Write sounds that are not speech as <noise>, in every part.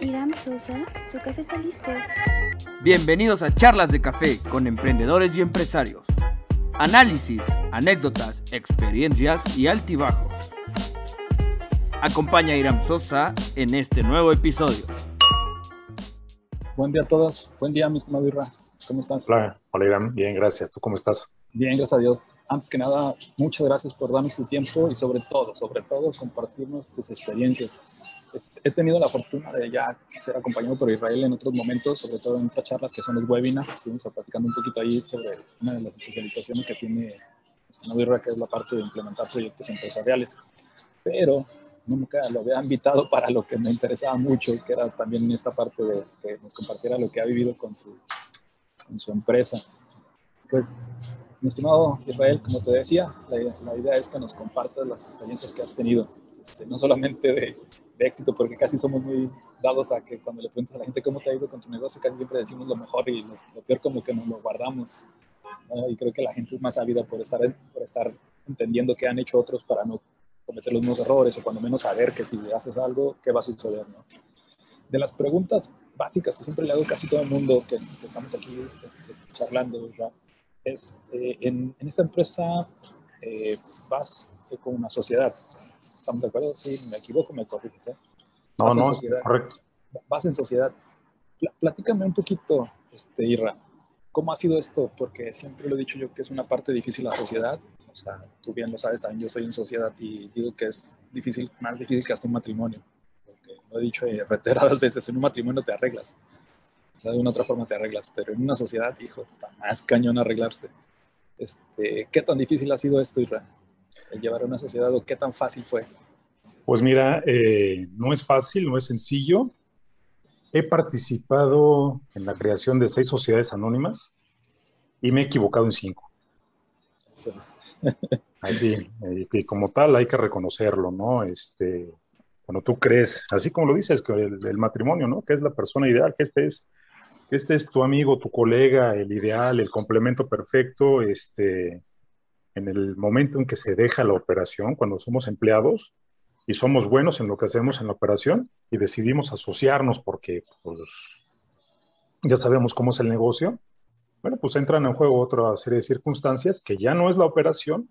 Iram Sosa, su café está listo. Bienvenidos a Charlas de Café con emprendedores y empresarios. Análisis, anécdotas, experiencias y altibajos. Acompaña a Iram Sosa en este nuevo episodio. Buen día a todos. Buen día, mi estimado Irra. ¿Cómo estás? Hola, hola Irán. Bien, gracias. ¿Tú cómo estás? Bien, gracias a Dios. Antes que nada, muchas gracias por darnos tu tiempo y sobre todo, sobre todo, compartirnos tus experiencias. Este, he tenido la fortuna de ya ser acompañado por Israel en otros momentos, sobre todo en otras charlas que son los webinars. Estuvimos platicando un poquito ahí sobre una de las especializaciones que tiene estimado Israel, que es la parte de implementar proyectos empresariales. Pero nunca lo había invitado <laughs> para lo que me interesaba mucho, que era también esta parte de que nos compartiera lo que ha vivido con su, con su empresa. Pues, mi estimado Israel, como te decía, la, la idea es que nos compartas las experiencias que has tenido, este, no solamente de, de, éxito, porque casi somos muy dados a que cuando le preguntas a la gente cómo te ha ido con tu negocio, casi siempre decimos lo mejor y lo, lo peor como que nos lo guardamos. ¿no? Y creo que la gente es más ávida por estar, por estar entendiendo qué han hecho otros para no cometer los mismos errores o cuando menos saber que si haces algo, qué va a suceder, ¿no? De las preguntas básicas que siempre le hago casi todo el mundo que, estamos aquí este, charlando, es, eh, en, en, esta empresa eh, vas eh, con una sociedad, ¿estamos de acuerdo? Si me equivoco, me corriges, ¿eh? No, Vas no, correcto. Vas en sociedad. Pl- platícame un poquito, este, Irra, ¿cómo ha sido esto? Porque siempre lo he dicho yo que es una parte difícil la sociedad. O sea, tú bien lo sabes, también yo soy en sociedad y digo que es difícil, más difícil que hasta un matrimonio. Porque lo he dicho eh, reiteradas veces, en un matrimonio te arreglas. O sea, de una otra forma te arreglas, pero en una sociedad, hijo, está más cañón arreglarse. Este, ¿Qué tan difícil ha sido esto, Irra? El llevar a una sociedad o qué tan fácil fue? Pues mira, eh, no es fácil, no es sencillo. He participado en la creación de seis sociedades anónimas y me he equivocado en cinco. Eso es. Así, eh, y como tal hay que reconocerlo, ¿no? Este, cuando tú crees, así como lo dices, que el, el, matrimonio, ¿no? Que es la persona ideal, que este es, que este es tu amigo, tu colega, el ideal, el complemento perfecto, este, en el momento en que se deja la operación, cuando somos empleados y somos buenos en lo que hacemos en la operación y decidimos asociarnos porque, pues, ya sabemos cómo es el negocio, bueno, pues entran en juego otra serie de circunstancias que ya no es la operación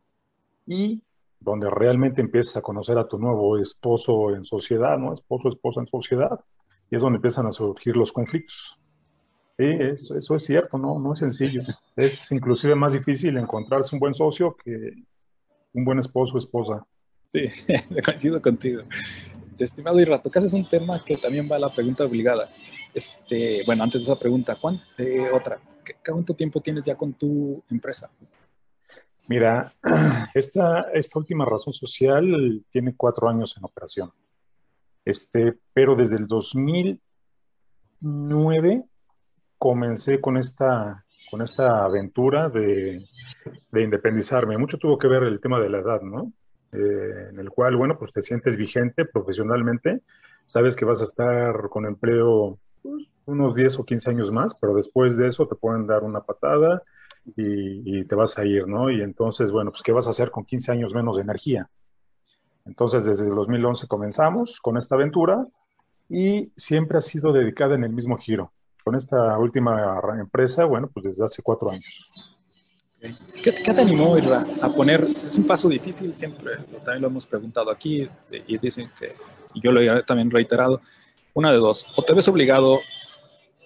y donde realmente empiezas a conocer a tu nuevo esposo en sociedad, ¿no? Esposo, esposa en sociedad, y es donde empiezan a surgir los conflictos. Sí, eso, eso es cierto, ¿no? No es sencillo. Es inclusive más difícil encontrarse un buen socio que un buen esposo o esposa. Sí, <laughs> coincido contigo. Estimado Irra, tocas es un tema que también va a la pregunta obligada. Este, bueno, antes de esa pregunta, ¿cuán, eh, otra, ¿cuánto tiempo tienes ya con tu empresa? Mira, <clears throat> esta, esta última razón social tiene cuatro años en operación. Este, pero desde el 2009 comencé con esta, con esta aventura de, de independizarme. Mucho tuvo que ver el tema de la edad, ¿no? Eh, en el cual, bueno, pues te sientes vigente profesionalmente, sabes que vas a estar con empleo pues, unos 10 o 15 años más, pero después de eso te pueden dar una patada y, y, te vas a ir, ¿no? Y entonces, bueno, pues ¿qué vas a hacer con 15 años menos de energía? Entonces, desde el 2011 comenzamos con esta aventura y siempre ha sido dedicada en el mismo giro. Con esta última empresa, bueno, pues desde hace cuatro años. ¿Qué, ¿Qué, te animó a poner? Es un paso difícil, siempre, también lo hemos preguntado aquí y dicen que, yo lo he también reiterado, una de dos, o te ves obligado,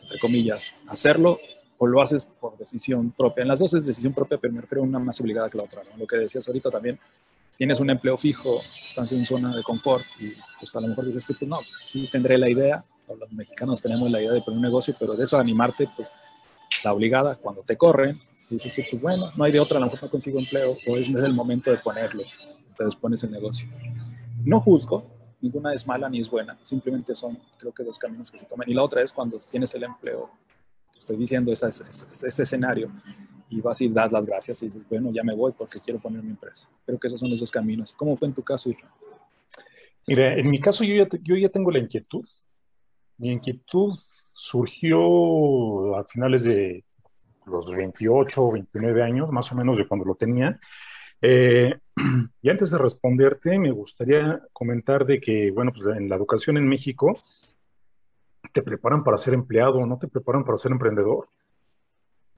entre comillas, a hacerlo o lo haces por decisión propia. En las dos es decisión propia, pero me refiero a una más obligada que la otra. Lo que decías ahorita también, tienes un empleo fijo, estás en zona de confort y pues a lo mejor dices tú, pues no, sí tendré la idea, los mexicanos tenemos la idea de poner un negocio, pero de eso animarte, pues la obligada, cuando te corren, dices, sí, pues bueno, no hay de otra, a lo mejor no consigo empleo, o es, es el momento de ponerlo, entonces pones el negocio. No juzgo, ninguna es mala ni es buena, simplemente son, creo que dos caminos que se toman. Y la otra es cuando tienes el empleo, estoy diciendo, ese, ese escenario, y vas y das las gracias y dices, bueno, ya me voy porque quiero poner mi empresa. Creo que esos son los dos caminos. ¿Cómo fue en tu caso, Irra? Mira, en mi caso yo ya, yo ya tengo la inquietud. Mi inquietud surgió a finales de los 28 o 29 años, más o menos de cuando lo tenía. Eh, <clears throat> y antes de responderte, me gustaría comentar de que, bueno, pues en la educación en México te preparan para ser empleado, no te preparan para ser emprendedor.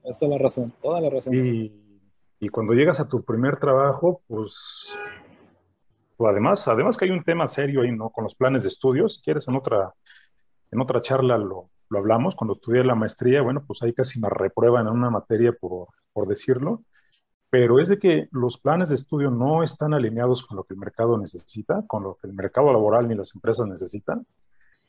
Esta es la razón, toda la razón. Y, y cuando llegas a tu primer trabajo, pues, pues, además, además que hay un tema serio ahí, ¿no? Con los planes de estudios, si quieres en otra, en otra charla lo, lo hablamos, cuando estudié la maestría, bueno, pues ahí casi me reprueban en una materia por, por decirlo, pero es de que los planes de estudio no están alineados con lo que el mercado necesita, con lo que el mercado laboral ni las empresas necesitan.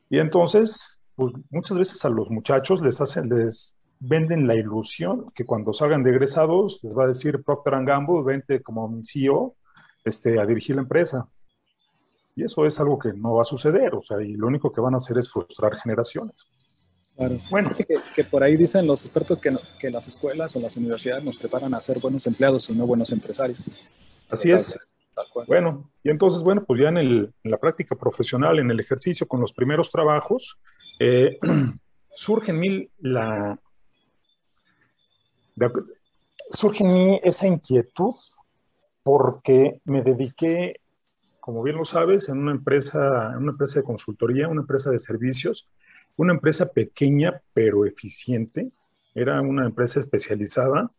Y entonces, pues muchas veces a los muchachos les hacen, les venden la ilusión que cuando salgan de egresados les va a decir Procter Gamble, vente como mi CEO este, a dirigir la empresa. Y eso es algo que no va a suceder, o sea, y lo único que van a hacer es frustrar generaciones. Claro. Bueno. Que, que, por ahí dicen los expertos que, que, las escuelas o las universidades nos preparan a ser buenos empleados y no buenos empresarios. Así es. Bueno, y entonces, bueno, pues ya en, el, en, la práctica profesional, en el ejercicio, con los primeros trabajos, eh, <clears throat> surge en mí la... Surge en mí esa inquietud porque me dediqué, como bien lo sabes, en una empresa, en una empresa de consultoría, una empresa de servicios, una empresa pequeña pero eficiente, era una empresa especializada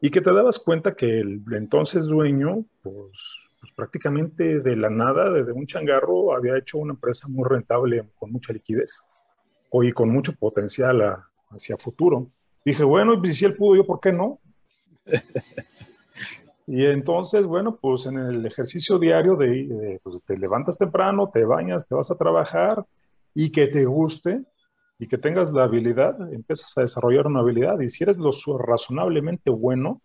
y que te dabas cuenta que el entonces dueño, pues, pues, prácticamente de la nada, desde un changarro, había hecho una empresa muy rentable con mucha liquidez y con mucho potencial a, hacia futuro. Dije, bueno, y si él pudo, yo, ¿por qué no? <laughs> y entonces, bueno, pues en el ejercicio diario de, de pues, te levantas temprano, te bañas, te vas a trabajar y que te guste, y que tengas la habilidad, empiezas a desarrollar una habilidad y si eres lo razonablemente bueno,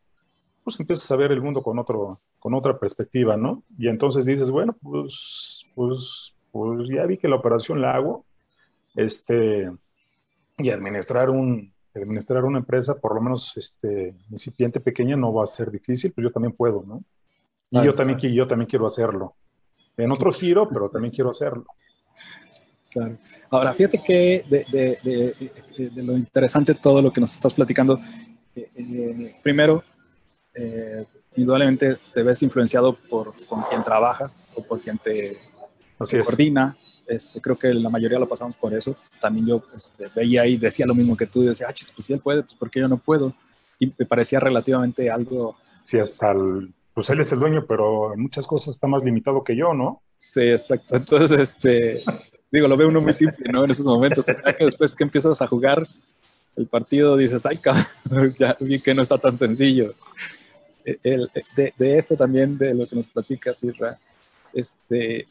pues empiezas a ver el mundo con, otro, con otra perspectiva, ¿no? Y entonces dices, bueno, pues, pues, pues ya vi que la operación la hago, este, y administrar un, administrar una empresa, por lo menos este, incipiente, pequeña, no va a ser difícil, pues yo también puedo, ¿no? Y yo, también, yo también quiero hacerlo. En otro giro, pero también quiero hacerlo. Claro. Ahora, fíjate que de, de, de, lo interesante todo lo que nos estás platicando, eh, eh, primero, eh, indudablemente te ves influenciado por con quien trabajas o por quien te, te coordina. Este, creo que la mayoría lo pasamos por eso. También yo este, veía y decía lo mismo que tú, decía, ah, pues si él puede, pues ¿por qué yo no puedo? Y me parecía relativamente algo... Sí, hasta el, pues él es el dueño, pero en muchas cosas está más limitado que yo, ¿no? Sí, exacto. Entonces, este, digo, lo ve uno muy simple, ¿no? En esos momentos, pero que después que empiezas a jugar el partido dices, ay, cabrón, <laughs> ya vi que no está tan sencillo. E, el, de, de, esto también, de lo que nos platicas, Isra, este,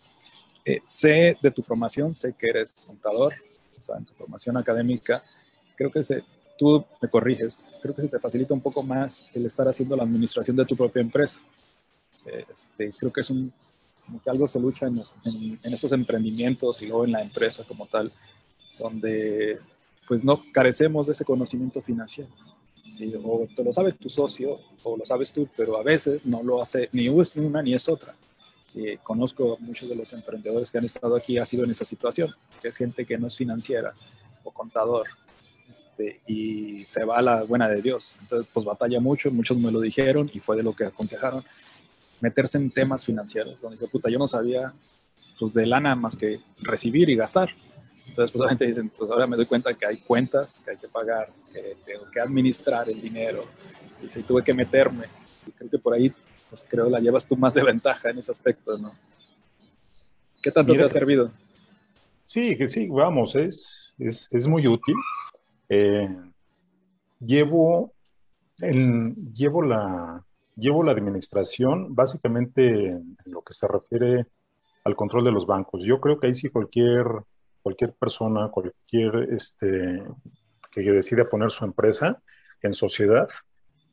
eh, sé de tu formación, sé que eres contador, o sea, en tu formación académica, creo que se, tú me corriges, creo que se te facilita un poco más el estar haciendo la administración de tu propia empresa. Este, creo que es un, que algo se lucha en, en, esos emprendimientos y luego en la empresa como tal, donde pues no carecemos de ese conocimiento financiero. O te lo sabe tu socio o lo sabes tú, pero a veces no lo hace ni una ni es otra. Sí, conozco a muchos de los emprendedores que han estado aquí, ha sido en esa situación, que es gente que no es financiera o contador, este, y se va a la buena de Dios. Entonces, pues batalla mucho, muchos me lo dijeron y fue de lo que aconsejaron meterse en temas financieros, donde dice, puta, yo no sabía pues de lana más que recibir y gastar. Entonces, pues obviamente dicen, pues ahora me doy cuenta que hay cuentas que hay que pagar, que tengo que administrar el dinero, y si tuve que meterme, creo que por ahí, pues creo la llevas tú más de ventaja en ese aspecto, ¿no? ¿Qué tanto Mira, te ha servido? Sí, que sí, vamos, es, es, es muy útil. Eh, llevo, el, llevo la, llevo la administración básicamente en lo que se refiere al control de los bancos. Yo creo que ahí sí cualquier, cualquier persona, cualquier este, que decida poner su empresa en sociedad,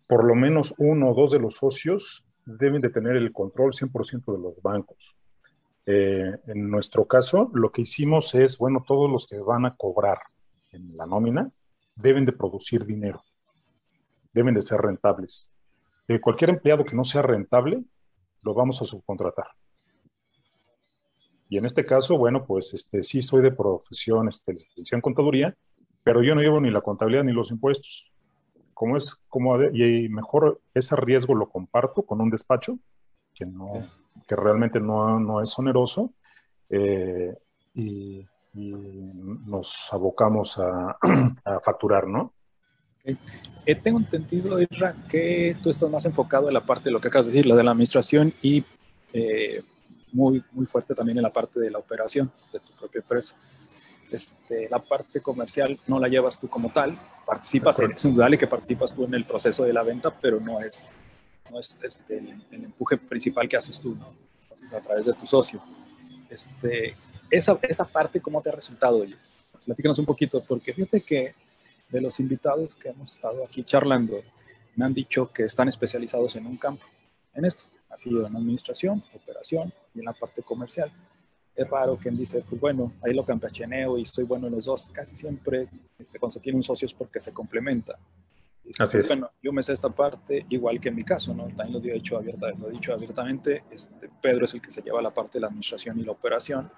por lo menos uno o dos de los socios deben de tener el control 100% de los bancos. Eh, en nuestro caso, lo que hicimos es, bueno, todos los que van a cobrar en la nómina deben de producir dinero, deben de ser rentables cualquier empleado que no sea rentable, lo vamos a subcontratar. Y en este caso, bueno, pues este, sí soy de profesión, este, licenciado en contaduría, pero yo no llevo ni la contabilidad ni los impuestos. Como es, como, y mejor ese riesgo lo comparto con un despacho que, no, que realmente no, no es oneroso. Eh, y, nos abocamos a, <clears throat> facturar, ¿no? Eh, tengo entendido, Isra, que tú estás más enfocado en la parte de lo que acabas de decir, la de la administración y eh, muy, muy fuerte también en la parte de la operación de tu propia empresa. Este, la parte comercial no la llevas tú como tal, participas, es indudable que participas tú en el proceso de la venta, pero no es, no es este, el, empuje principal que haces tú, ¿no? a través de tu socio. Este, esa, esa parte, ¿cómo te ha resultado? Oye? Platícanos un poquito, porque fíjate que de los invitados que hemos estado aquí charlando, me han dicho que están especializados en un campo, en esto, ha sido en administración, operación y en la parte comercial. Es raro quien dice, pues bueno, ahí lo campecheneo y estoy bueno en los dos. Casi siempre, este, cuando se tiene un socio es porque se complementa. Así es. Bueno, yo me sé esta parte, igual que en mi caso, ¿no? También lo he dicho, abierta, lo he dicho abiertamente, este, Pedro es el que se lleva la parte de la administración y la operación.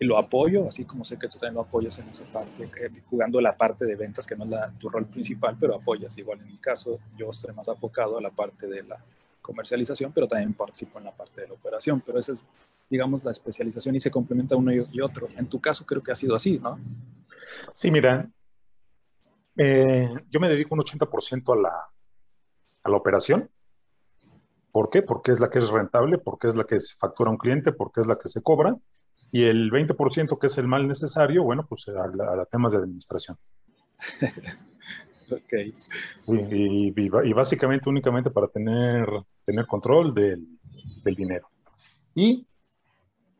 Y lo apoyo, así como sé que tú también lo apoyas en esa parte, eh, jugando la parte de ventas, que no es la, tu rol principal, pero apoyas. Igual en mi caso, yo estoy más abocado a la parte de la comercialización, pero también participo en la parte de la operación. Pero esa es, digamos, la especialización y se complementa uno y otro. En tu caso creo que ha sido así, ¿no? Sí, mira, eh, yo me dedico un 80% a la, a la operación. ¿Por qué? Porque es la que es rentable, porque es la que se factura a un cliente, porque es la que se cobra. Y el 20% que es el mal necesario, bueno, pues a, temas de administración. <laughs> ok. y, y, básicamente únicamente para tener, tener control del, del dinero. Y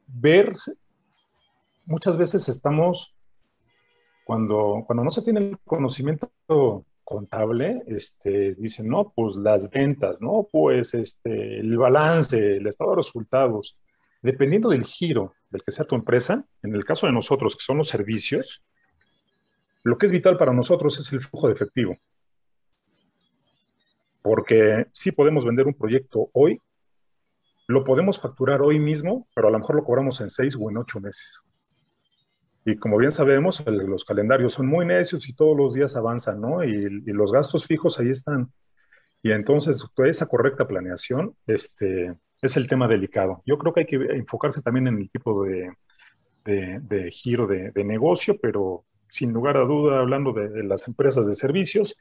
ver, muchas veces estamos cuando, cuando no se tiene el conocimiento contable, este, dicen, no, pues las ventas, no, pues este, el balance, el estado de resultados, dependiendo del giro del que sea tu empresa, en el caso de nosotros, que son los servicios, lo que es vital para nosotros es el flujo de efectivo. Porque sí podemos vender un proyecto hoy, lo podemos facturar hoy mismo, pero a lo mejor lo cobramos en seis o en ocho meses. Y como bien sabemos, los calendarios son muy necios y todos los días avanzan, ¿no? Y, los gastos fijos ahí están. Y entonces, esa correcta planeación este, es el tema delicado. Yo creo que hay que enfocarse también en el tipo de, de, giro de, negocio, pero sin lugar a duda, hablando de, las empresas de servicios,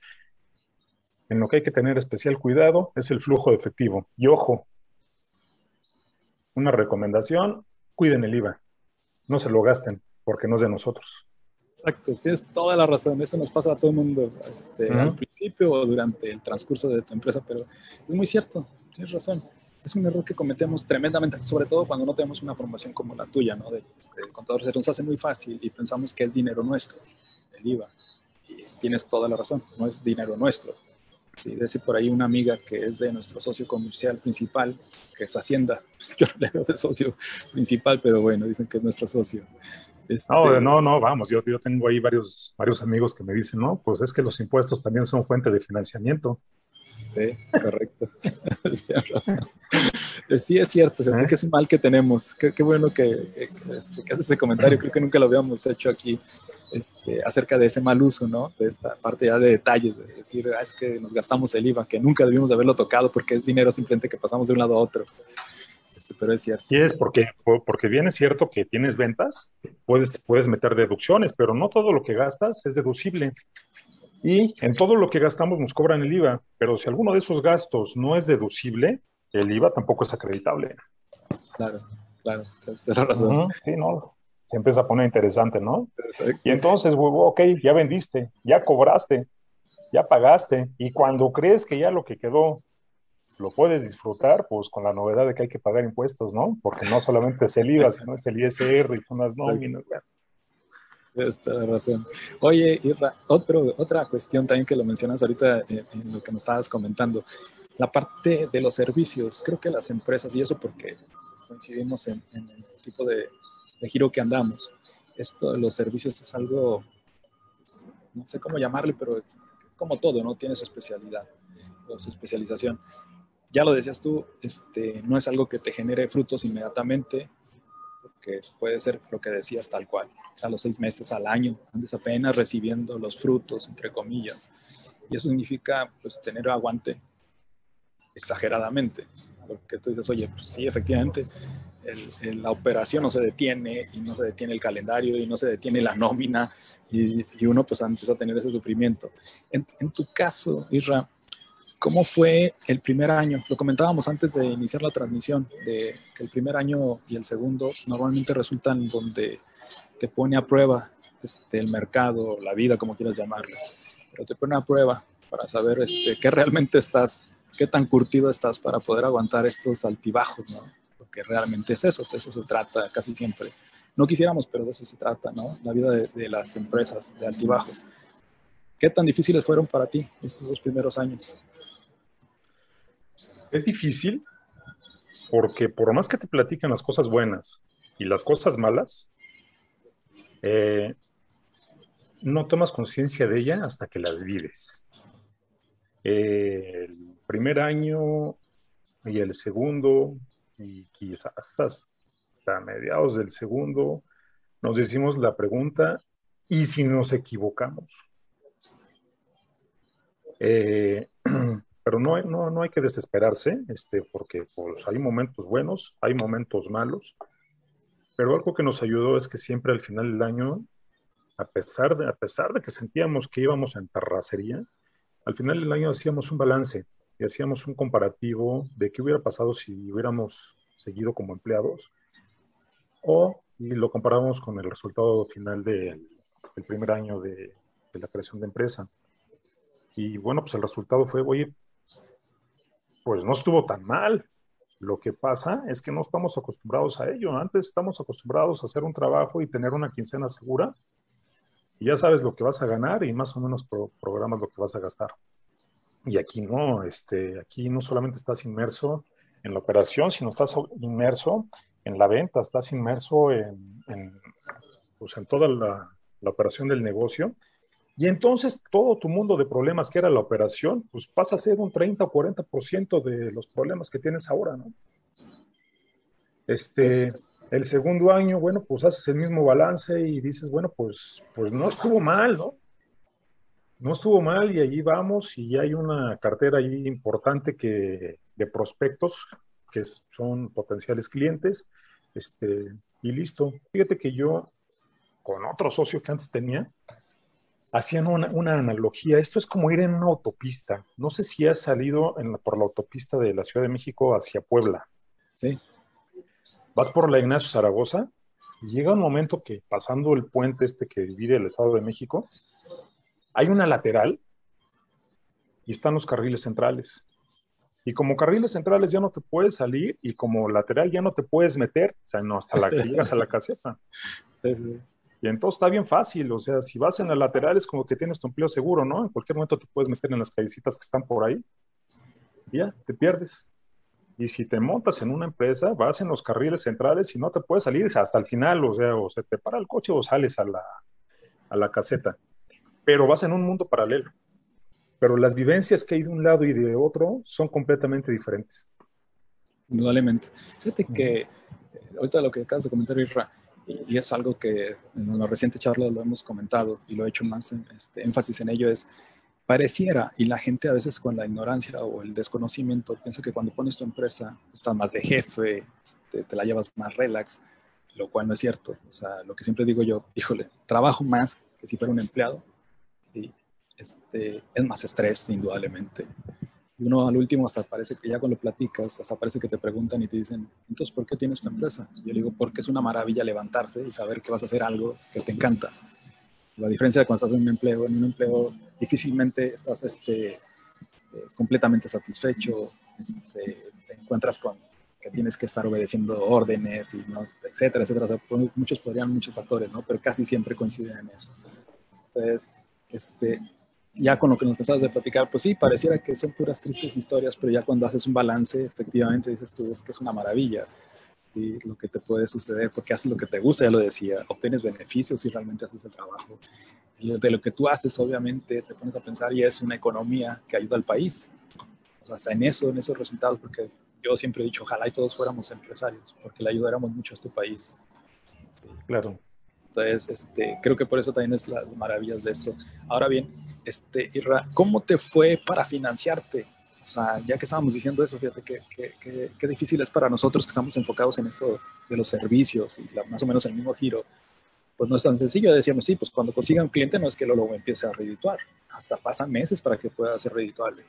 en lo que hay que tener especial cuidado es el flujo de efectivo. Y ojo, una recomendación, cuiden el IVA, no se lo gasten porque no es de nosotros. Exacto, tienes toda la razón, eso nos pasa a todo el mundo este, al principio o durante el transcurso de tu empresa, pero es muy cierto, tienes razón. Es un error que cometemos tremendamente, sobre todo cuando no tenemos una formación como la tuya, ¿no? De, este, contador, se nos hace muy fácil y pensamos que es dinero nuestro, el IVA. Y tienes toda la razón, no es dinero nuestro. Sí, dice por ahí una amiga que es de nuestro socio comercial principal, que es Hacienda. <laughs> Yo no le veo de socio principal, pero bueno, dicen que es nuestro socio. Este, no, no, no, vamos, yo, yo tengo ahí varios, varios amigos que me dicen, no, pues es que los impuestos también son fuente de financiamiento. Sí, correcto. <laughs> sí, es cierto, ¿Eh? que es un mal que tenemos. Qué, bueno que, este, que, haces ese comentario, creo que nunca lo habíamos hecho aquí este, acerca de ese mal uso, ¿no? De esta parte ya de detalles, de decir, ah, es que nos gastamos el IVA, que nunca debimos de haberlo tocado porque es dinero simplemente que pasamos de un lado a otro. Este, pero es cierto. Y es porque, porque bien es cierto que tienes ventas, puedes, puedes meter deducciones, pero no todo lo que gastas es deducible. Y en todo lo que gastamos nos cobran el IVA, pero si alguno de esos gastos no es deducible, el IVA tampoco es acreditable. Claro, claro, tienes razón. sí, no, se empieza a poner interesante, ¿no? Y entonces, ok, ya vendiste, ya cobraste, ya pagaste, y cuando crees que ya lo que quedó lo puedes disfrutar, pues con la novedad de que hay que pagar impuestos, ¿no? Porque no solamente es el IVA, sino es el ISR y son las nóminas. Tienes toda la razón. Oye, Irra, otro, otra cuestión también que lo mencionas ahorita en, lo que nos estabas comentando, la parte de los servicios. Creo que las empresas, y eso porque coincidimos en, el tipo de, de, giro que andamos, esto de los servicios es algo, no sé cómo llamarle, pero como todo, ¿no? Tiene su especialidad o su especialización ya lo decías tú, este, no es algo que te genere frutos inmediatamente, puede ser lo que decías tal cual, a los seis meses, al año, antes apenas recibiendo los frutos, entre comillas. Y eso significa pues tener aguante exageradamente, porque tú dices, oye, pues sí, efectivamente, la operación no se detiene y no se detiene el calendario y no se detiene la nómina y, uno pues empieza a tener ese sufrimiento. En, en, tu caso, Isra, ¿cómo fue el primer año? Lo comentábamos antes de iniciar la transmisión, de que el primer año y el segundo normalmente resultan donde te pone a prueba este, el mercado, la vida, como quieras llamarlo, pero te pone a prueba para saber este, qué realmente estás, qué tan curtido estás para poder aguantar estos altibajos, ¿no? Porque realmente es eso, eso se trata casi siempre. No quisiéramos, pero de eso se trata, ¿no? La vida de, las empresas, de altibajos. ¿Qué tan difíciles fueron para ti estos dos primeros años? Es difícil porque por más que te platican las cosas buenas y las cosas malas, eh, no tomas conciencia de ella hasta que las vives. el primer año y el segundo, y quizás hasta mediados del segundo, nos decimos la pregunta, ¿y si nos equivocamos? Eh, <clears throat> pero no, no, no, hay que desesperarse, este, porque pues, hay momentos buenos, hay momentos malos, pero algo que nos ayudó es que siempre al final del año, a pesar de, a pesar de que sentíamos que íbamos en terracería, al final del año hacíamos un balance y hacíamos un comparativo de qué hubiera pasado si hubiéramos seguido como empleados o y lo comparábamos con el resultado final del primer año de, de la creación de empresa. Y bueno, pues el resultado fue, oye, pues no estuvo tan mal, lo que pasa es que no estamos acostumbrados a ello. Antes estamos acostumbrados a hacer un trabajo y tener una quincena segura. Y ya sabes lo que vas a ganar y más o menos programas lo que vas a gastar. Y aquí no, este, aquí no solamente estás inmerso en la operación, sino estás inmerso en la venta, estás inmerso en, pues en toda la, la operación del negocio y entonces todo tu mundo de problemas que era la operación, pues pasa a ser un 30 o 40% de los problemas que tienes ahora, ¿no? Este, el segundo año, bueno, pues haces el mismo balance y dices, bueno, pues, pues no estuvo mal, ¿no? No estuvo mal y allí vamos y hay una cartera ahí importante que, de prospectos que son potenciales clientes, este, y listo. Fíjate que yo, con otro socio que antes tenía, hacían una, analogía. Esto es como ir en una autopista. No sé si has salido por la autopista de la Ciudad de México hacia Puebla. Sí. Vas por la Ignacio Zaragoza y llega un momento que pasando el puente este que divide el Estado de México, hay una lateral y están los carriles centrales. Y como carriles centrales ya no te puedes salir y como lateral ya no te puedes meter, o sea, no hasta la <laughs> que llegas a la caseta. Sí, sí. Y entonces está bien fácil, o sea, si vas en la lateral es como que tienes tu empleo seguro, ¿no? En cualquier momento te puedes meter en las callecitas que están por ahí y ya, te pierdes. Y si te montas en una empresa, vas en los carriles centrales y no te puedes salir hasta el final, o sea, o se te para el coche o sales a la, a la caseta. Pero vas en un mundo paralelo. Pero las vivencias que hay de un lado y de otro son completamente diferentes. Indudablemente. Fíjate que ahorita lo que acabas de comentar, Isra, y es algo que en la reciente charla lo hemos comentado y lo he hecho más este, énfasis en ello, es pareciera, y la gente a veces con la ignorancia o el desconocimiento piensa que cuando pones tu empresa estás más de jefe, este, te la llevas más relax, lo cual no es cierto. O sea, lo que siempre digo yo, híjole, trabajo más que si fuera un empleado, ¿sí? este, es más estrés, indudablemente. Y uno al último hasta parece que ya cuando platicas, hasta parece que te preguntan y te dicen, entonces, ¿por qué tienes tu empresa? Yo le digo, porque es una maravilla levantarse y saber que vas a hacer algo que te encanta. La diferencia de cuando estás en un empleo, en un empleo difícilmente estás este, eh, completamente satisfecho, este, te encuentras con que tienes que estar obedeciendo órdenes, y, ¿no? etcétera, etcétera. muchos podrían, muchos factores, ¿no? Pero casi siempre coinciden en eso. Entonces, este, ya con lo que nos empezabas de platicar, pues sí, pareciera que son puras tristes historias, pero ya cuando haces un balance, efectivamente dices tú, es que es una maravilla y lo que te puede suceder, porque haces lo que te gusta, ya lo decía, obtienes beneficios y realmente haces el trabajo. Y de lo que tú haces, obviamente, te pones a pensar y es una economía que ayuda al país. O sea, hasta en eso, en esos resultados, porque yo siempre he dicho, ojalá y todos fuéramos empresarios, porque le ayudáramos mucho a este país. Claro. Entonces, este, creo que por eso también es las maravillas de esto. Ahora bien, este, Irra, ¿cómo te fue para financiarte? O sea, ya que estábamos diciendo eso, fíjate qué difícil es para nosotros que estamos enfocados en esto de los servicios y más o menos el mismo giro. Pues no es tan sencillo. Decíamos, sí, pues cuando consiga un cliente no es que luego empiece a redituar. Hasta pasan meses para que pueda ser redituable.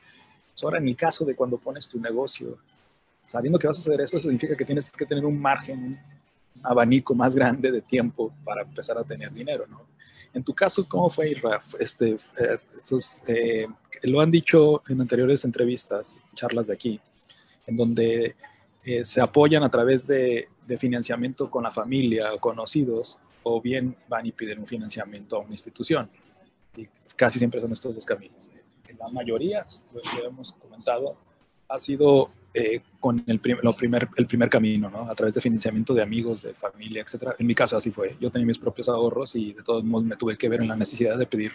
Pues ahora, en el caso de cuando pones tu negocio, sabiendo que va a suceder eso, significa que tienes que tener un margen, abanico más grande de tiempo para empezar a tener dinero, ¿no? En tu caso, ¿cómo fue, Raf? Este, eh, eh, lo han dicho en anteriores entrevistas, charlas de aquí, en donde eh, se apoyan a través de, financiamiento con la familia o conocidos, o bien van y piden un financiamiento a una institución. Y casi siempre son estos dos caminos. La mayoría, lo hemos comentado, ha sido eh, con el, lo primer, el primer camino, ¿no? A través de financiamiento de amigos, de familia, etcétera. En mi caso así fue. Yo tenía mis propios ahorros y de todos modos me tuve que ver en la necesidad de pedir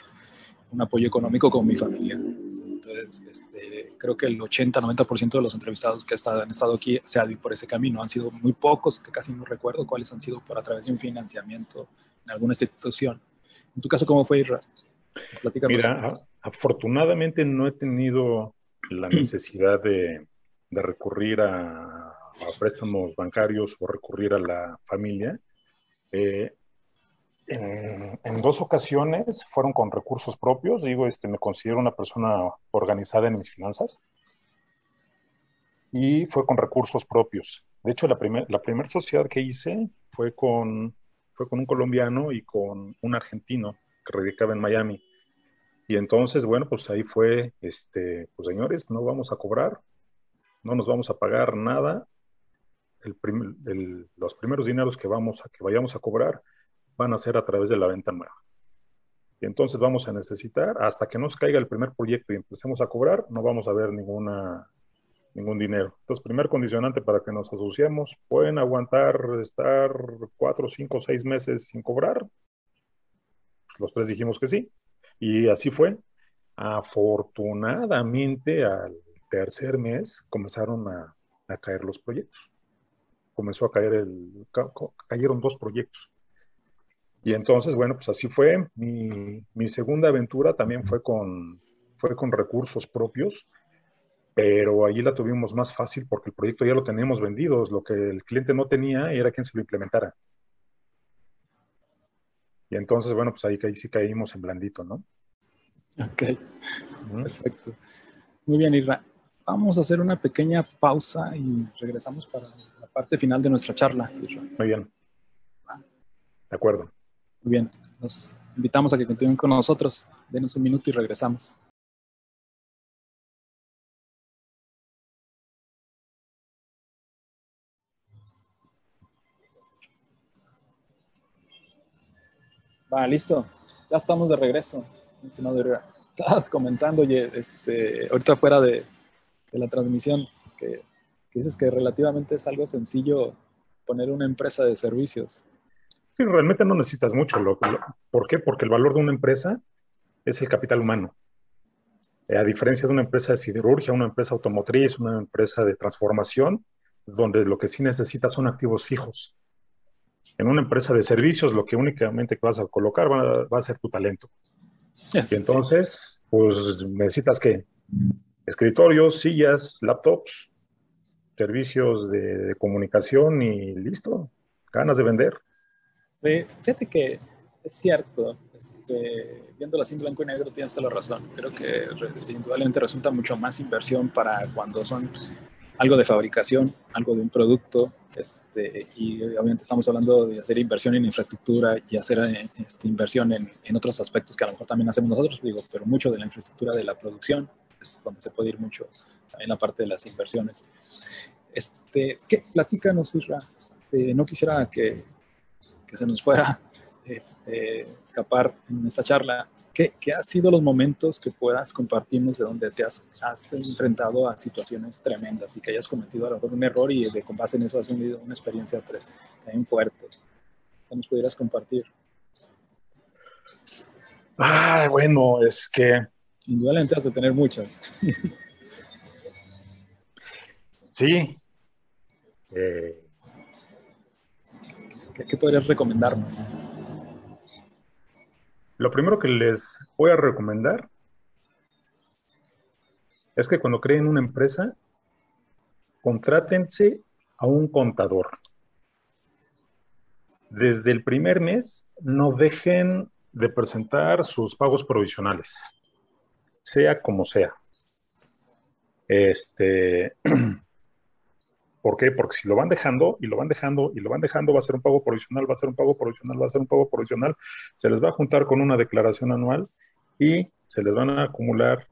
un apoyo económico con mi familia. Entonces, este, creo que el 80-90% de los entrevistados que han estado aquí se han ido por ese camino. Han sido muy pocos, que casi no recuerdo cuáles han sido por a través de un financiamiento en alguna institución. En tu caso, ¿cómo fue, Irra? Mira, afortunadamente no he tenido la <clears throat> necesidad de de recurrir a, préstamos bancarios o recurrir a la familia. Eh, en, dos ocasiones fueron con recursos propios. Digo, este, me considero una persona organizada en mis finanzas. Y fue con recursos propios. De hecho, la primera la primer sociedad que hice fue con, fue con un colombiano y con un argentino que radicaba en Miami. Y entonces, bueno, pues ahí fue, este, pues señores, no vamos a cobrar, no nos vamos a pagar nada. los primeros dineros que, vamos a, que vayamos a cobrar van a ser a través de la venta nueva. Y entonces vamos a necesitar, hasta que nos caiga el primer proyecto y empecemos a cobrar, no vamos a ver ninguna, ningún dinero. Entonces, primer condicionante para que nos asociemos, ¿pueden aguantar estar cuatro, cinco, seis meses sin cobrar? Los tres dijimos que sí. Y así fue. Afortunadamente, al tercer mes comenzaron a, caer los proyectos. Comenzó a caer el, cayeron dos proyectos. Y entonces, bueno, pues así fue. Mi, segunda aventura también fue con, fue con recursos propios, pero allí la tuvimos más fácil porque el proyecto ya lo teníamos vendido. Lo que el cliente no tenía era quien se lo implementara. Y entonces, bueno, pues ahí, ahí sí caímos en blandito, ¿no? Ok, perfecto. Muy bien, Irra. Vamos a hacer una pequeña pausa y regresamos para la parte final de nuestra charla. Muy bien. De acuerdo. Muy bien. Nos invitamos a que continúen con nosotros. Denos un minuto y regresamos. Va, listo. Ya estamos de regreso, estimado <laughs> Estabas comentando, oye, este, ahorita fuera de, de la transmisión, que, dices que relativamente es algo sencillo poner una empresa de servicios. Sí, realmente no necesitas mucho. Lo, ¿Por qué? Porque el valor de una empresa es el capital humano. Eh, a diferencia de una empresa de siderurgia, una empresa automotriz, una empresa de transformación, donde lo que sí necesitas son activos fijos. En una empresa de servicios, lo que únicamente vas a colocar va, a ser tu talento. y entonces, pues necesitas que escritorios, sillas, laptops, servicios de, comunicación y listo, ganas de vender. fíjate que es cierto, este, viéndolo así en blanco y negro tienes toda la razón. Creo que indudablemente resulta mucho más inversión para cuando son algo de fabricación, algo de un producto, este, y obviamente estamos hablando de hacer inversión en infraestructura y hacer este, inversión en, en, otros aspectos que a lo mejor también hacemos nosotros, digo, pero mucho de la infraestructura de la producción, donde se puede ir mucho en la parte de las inversiones. Este, ¿qué? Platícanos, Isra. Este, no quisiera que, que, se nos fuera <laughs> eh, escapar en esta charla. ¿Qué, ¿Qué han sido los momentos que puedas compartirnos de donde te has, enfrentado a situaciones tremendas y que hayas cometido a lo mejor un error y de con base en eso has tenido una experiencia también fuerte? ¿Qué nos pudieras compartir? Ah, bueno, es que Indudablemente has de tener muchas. sí. Eh, ¿Qué, podrías recomendarnos? Lo primero que les voy a recomendar es que cuando creen una empresa, contrátense a un contador. Desde el primer mes, no dejen de presentar sus pagos provisionales, sea como sea. Este, <clears throat> ¿Por qué? Porque si lo van dejando y lo van dejando y lo van dejando, va a ser un pago provisional, va a ser un pago provisional, va a ser un pago provisional, se les va a juntar con una declaración anual y se les van a acumular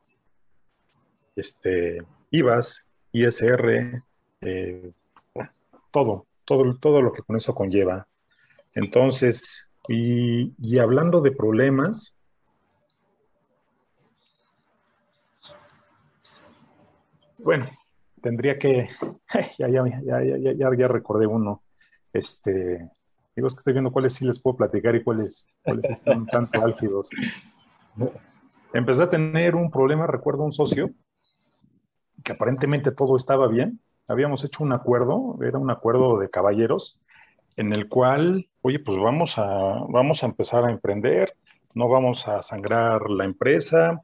este, IVAs, ISR, eh, todo, todo, todo lo que con eso conlleva. Entonces, y, y hablando de problemas, bueno, tendría que, <laughs> ya, ya, ya, ya, ya, recordé uno, este, digo, es que estoy viendo cuáles sí les puedo platicar y cuáles, cuáles están tanto <laughs> álgidos. Empecé a tener un problema, recuerdo un socio, que aparentemente todo estaba bien, habíamos hecho un acuerdo, era un acuerdo de caballeros, en el cual, oye, pues vamos a, vamos a empezar a emprender, no vamos a sangrar la empresa,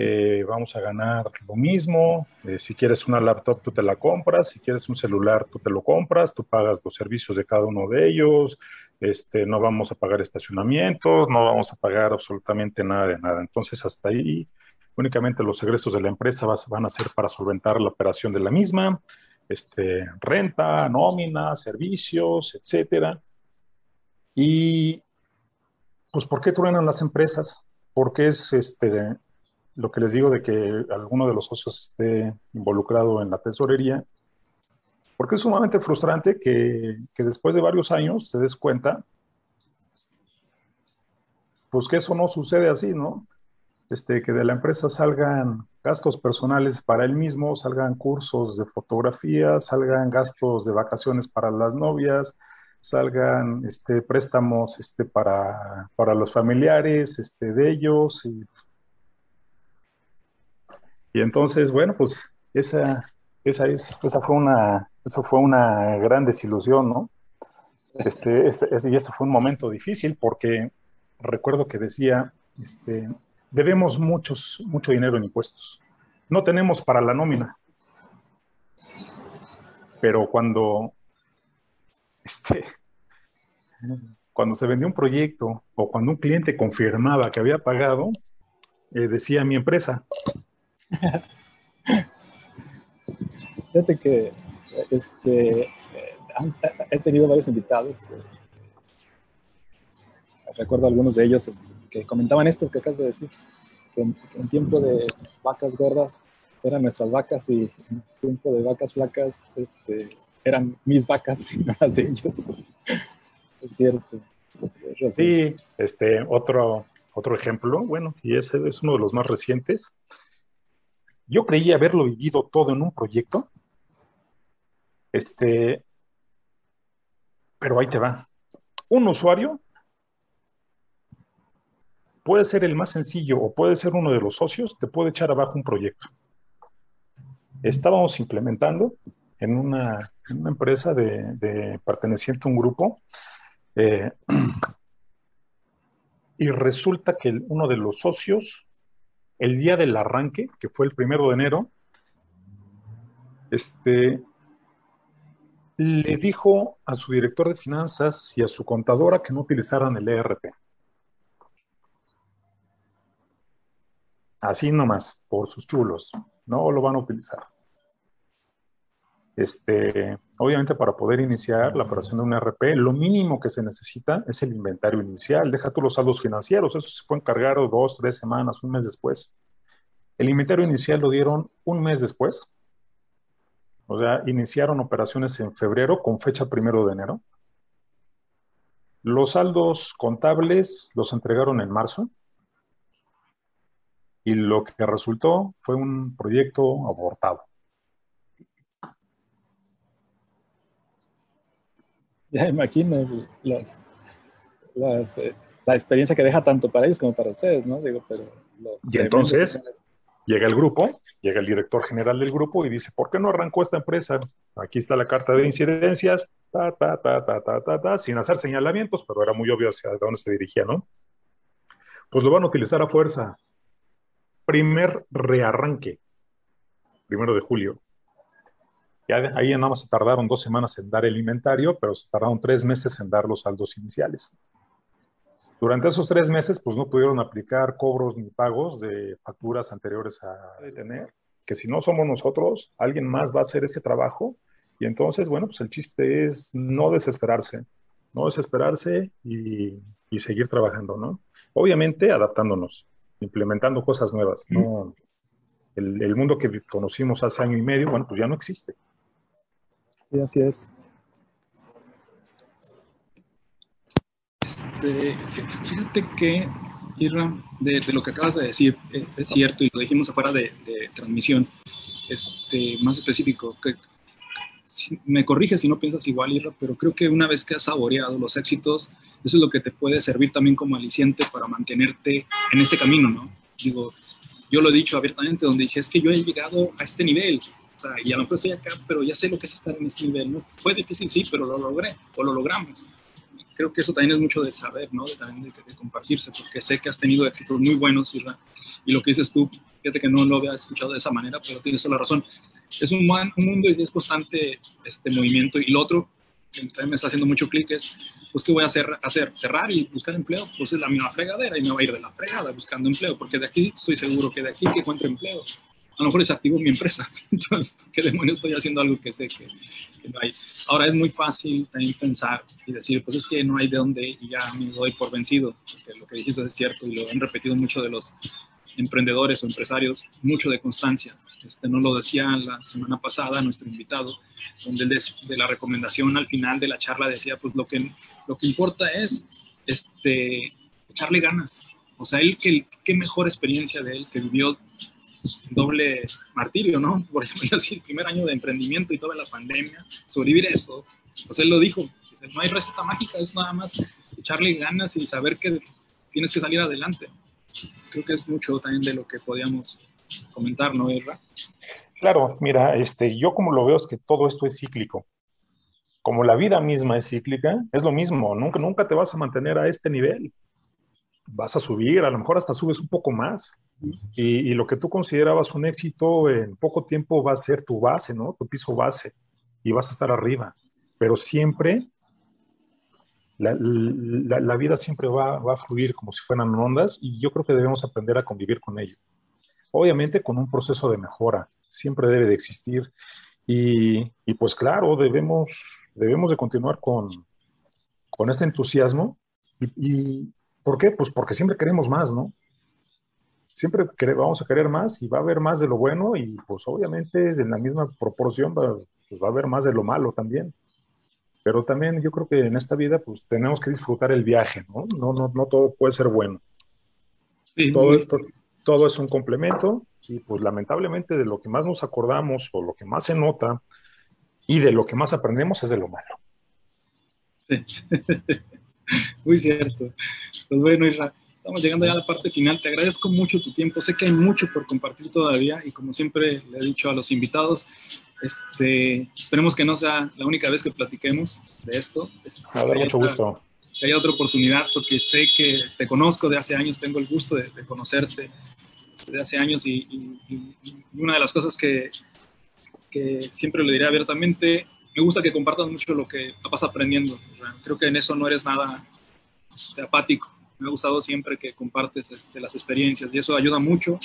eh, vamos a ganar lo mismo. Eh, si quieres una laptop, tú te la compras. Si quieres un celular, tú te lo compras. Tú pagas los servicios de cada uno de ellos. Este, no vamos a pagar estacionamientos, no vamos a pagar absolutamente nada de nada. Entonces, hasta ahí, únicamente los egresos de la empresa van a ser para solventar la operación de la misma. Este, renta, nómina, servicios, etcétera. Y, pues, ¿por qué truenan las empresas? Porque es este, lo que les digo de que alguno de los socios esté involucrado en la tesorería, porque es sumamente frustrante que, que después de varios años te des cuenta, pues que eso no sucede así, ¿no? Este, que de la empresa salgan gastos personales para él mismo, salgan cursos de fotografía, salgan gastos de vacaciones para las novias, salgan este, préstamos este, para, para los familiares este, de ellos y y entonces, bueno, pues esa, esa, es, esa fue una, eso fue una gran desilusión, ¿no? Este, y ese fue un momento difícil porque recuerdo que decía, este, debemos muchos, mucho dinero en impuestos. No tenemos para la nómina. Pero cuando, este, cuando se vendió un proyecto o cuando un cliente confirmaba que había pagado, eh, decía mi empresa, <laughs> Fíjate que este, he tenido varios invitados. Este, recuerdo algunos de ellos este, que comentaban esto que acabas de decir, que en, tiempo de vacas gordas eran nuestras vacas y en tiempo de vacas flacas este, eran mis vacas y no las de ellos. <laughs> Es cierto. Sí, este, otro, otro ejemplo, bueno, y ese es uno de los más recientes, yo creí haberlo vivido todo en un proyecto. Este, pero ahí te va. Un usuario puede ser el más sencillo o puede ser uno de los socios, te puede echar abajo un proyecto. Estábamos implementando en una, empresa de, perteneciente a un grupo eh, <clears throat> y resulta que uno de los socios el día del arranque, que fue el primero de enero, este, le dijo a su director de finanzas y a su contadora que no utilizaran el ERP. Así nomás, por sus chulos. No lo van a utilizar. Este, obviamente para poder iniciar la operación de un ERP, lo mínimo que se necesita es el inventario inicial. Deja tú los saldos financieros, eso se puede encargar dos, tres semanas, un mes después. El inventario inicial lo dieron un mes después. O sea, iniciaron operaciones en febrero con fecha primero de enero. Los saldos contables los entregaron en marzo. Y lo que resultó fue un proyecto abortado. <laughs> ya imagino eh, la experiencia que deja tanto para ellos como para ustedes, ¿no? Digo, pero y entonces llega el grupo, llega el director general del grupo y dice, ¿por qué no arrancó esta empresa? Aquí está la carta de incidencias, ta, ta, ta, ta, ta, ta, ta, sin hacer señalamientos, pero era muy obvio hacia dónde se dirigía, ¿no? Pues lo van a utilizar a fuerza. Primer rearranque. primero de julio. Ya ahí nada más se tardaron dos semanas en dar el inventario, pero se tardaron tres meses en dar los saldos iniciales. Durante esos tres meses, pues no pudieron aplicar cobros ni pagos de facturas anteriores a tener, que si no somos nosotros, alguien más va a hacer ese trabajo. Y entonces, bueno, pues el chiste es no desesperarse, no desesperarse y, y seguir trabajando, ¿no? Obviamente adaptándonos, implementando cosas nuevas, ¿no? El, el, mundo que conocimos hace año y medio, bueno, pues ya no existe. Sí, así es. Este, fíjate que, Irra, de, lo que acabas de decir, es, es cierto, y lo dijimos afuera de, transmisión, este, más específico, me corrige si no piensas igual, Irra, pero creo que una vez que has saboreado los éxitos, eso es lo que te puede servir también como aliciente para mantenerte en este camino, ¿no? Digo, yo lo he dicho abiertamente, donde dije, es que yo he llegado a este nivel, o sea, y a lo mejor estoy acá, pero ya sé lo que es estar en este nivel, ¿no? Fue difícil, sí, pero lo logré, o lo logramos creo que eso también es mucho de saber, ¿no? De, también de, de, compartirse, porque sé que has tenido éxitos muy buenos, Isra, y lo que dices tú, fíjate que no lo había escuchado de esa manera, pero tienes toda la razón. Es un, un mundo y es constante este movimiento. Y lo otro, que también me está haciendo mucho clic, es, pues, ¿qué voy a hacer? hacer? ¿Cerrar y buscar empleo? Pues es la misma fregadera y me voy a ir de la fregada buscando empleo, porque de aquí estoy seguro que de aquí que encuentro empleo, a lo mejor desactivo mi empresa. <laughs> Entonces, ¿qué demonios estoy haciendo algo que sé que, que, no hay? Ahora es muy fácil también pensar y decir, pues es que no hay de dónde y ya me doy por vencido, porque lo que dijiste es cierto y lo han repetido mucho de los emprendedores o empresarios, mucho de constancia. Este, no lo decía la semana pasada nuestro invitado, donde de, de la recomendación al final de la charla decía, pues lo que, lo que importa es este, echarle ganas. O sea, él, qué mejor experiencia de él que vivió doble martirio, ¿no? <laughs> Por ejemplo, así el primer año de emprendimiento y toda la pandemia, sobrevivir eso, pues él lo dijo, no hay receta mágica, es nada más echarle ganas y saber que tienes que salir adelante. Creo que es mucho también de lo que podíamos comentar, ¿no, Erra? Claro, mira, este, yo como lo veo es que todo esto es cíclico. Como la vida misma es cíclica, es lo mismo, nunca, nunca te vas a mantener a este nivel. Vas a subir, a lo mejor hasta subes un poco más, y, lo que tú considerabas un éxito en poco tiempo va a ser tu base, ¿no? Tu piso base y vas a estar arriba. Pero siempre, la, vida siempre va, va, a fluir como si fueran ondas y yo creo que debemos aprender a convivir con ello. Obviamente con un proceso de mejora, siempre debe de existir. Y, y pues claro, debemos, debemos de continuar con, con este entusiasmo. ¿Y por qué? Pues porque siempre queremos más, ¿no? Siempre vamos a querer más y va a haber más de lo bueno y pues obviamente en la misma proporción va, pues va a haber más de lo malo también. Pero también yo creo que en esta vida pues tenemos que disfrutar el viaje, ¿no? No, no, no todo puede ser bueno. Sí, todo, esto, todo es un complemento y pues lamentablemente de lo que más nos acordamos o lo que más se nota y de lo que más aprendemos es de lo malo. Sí. <laughs> Muy cierto. Pues bueno, Israel estamos llegando ya a la parte final. Te agradezco mucho tu tiempo. Sé que hay mucho por compartir todavía y como siempre le he dicho a los invitados, este, esperemos que no sea la única vez que platiquemos de esto. A ver, mucho gusto. Que haya otra oportunidad porque sé que te conozco de hace años, tengo el gusto de, de conocerte de hace años y, y, y, una de las cosas que, que siempre le diré abiertamente, me gusta que compartas mucho lo que vas aprendiendo. Creo que en eso no eres nada este, apático me ha gustado siempre que compartes este, las experiencias y eso ayuda mucho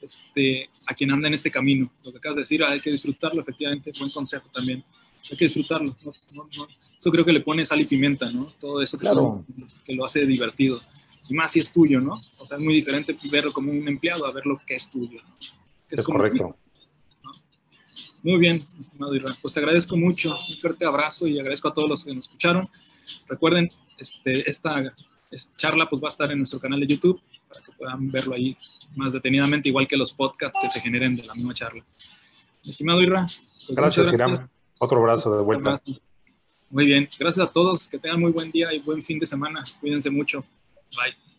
este, a quien anda en este camino. Lo que acabas de decir, hay que disfrutarlo, efectivamente, buen consejo también. Hay que disfrutarlo. No, no, no. Eso creo que le pone sal y pimienta, ¿no? Todo eso que, claro. son, que, lo hace divertido. Y más si es tuyo, ¿no? O sea, es muy diferente verlo como un empleado a verlo que es tuyo. Que es, es correcto. Muy bien, estimado Irán. Pues te agradezco mucho. Un fuerte abrazo y agradezco a todos los que nos escucharon. Recuerden, este, esta charla pues va a estar en nuestro canal de YouTube para que puedan verlo ahí más detenidamente, igual que los podcasts que se generen de la misma charla. Estimado Irra. Pues gracias, Irán. Otro brazo de vuelta. Muy bien. Gracias a todos. Que tengan muy buen día y buen fin de semana. Cuídense mucho. Bye.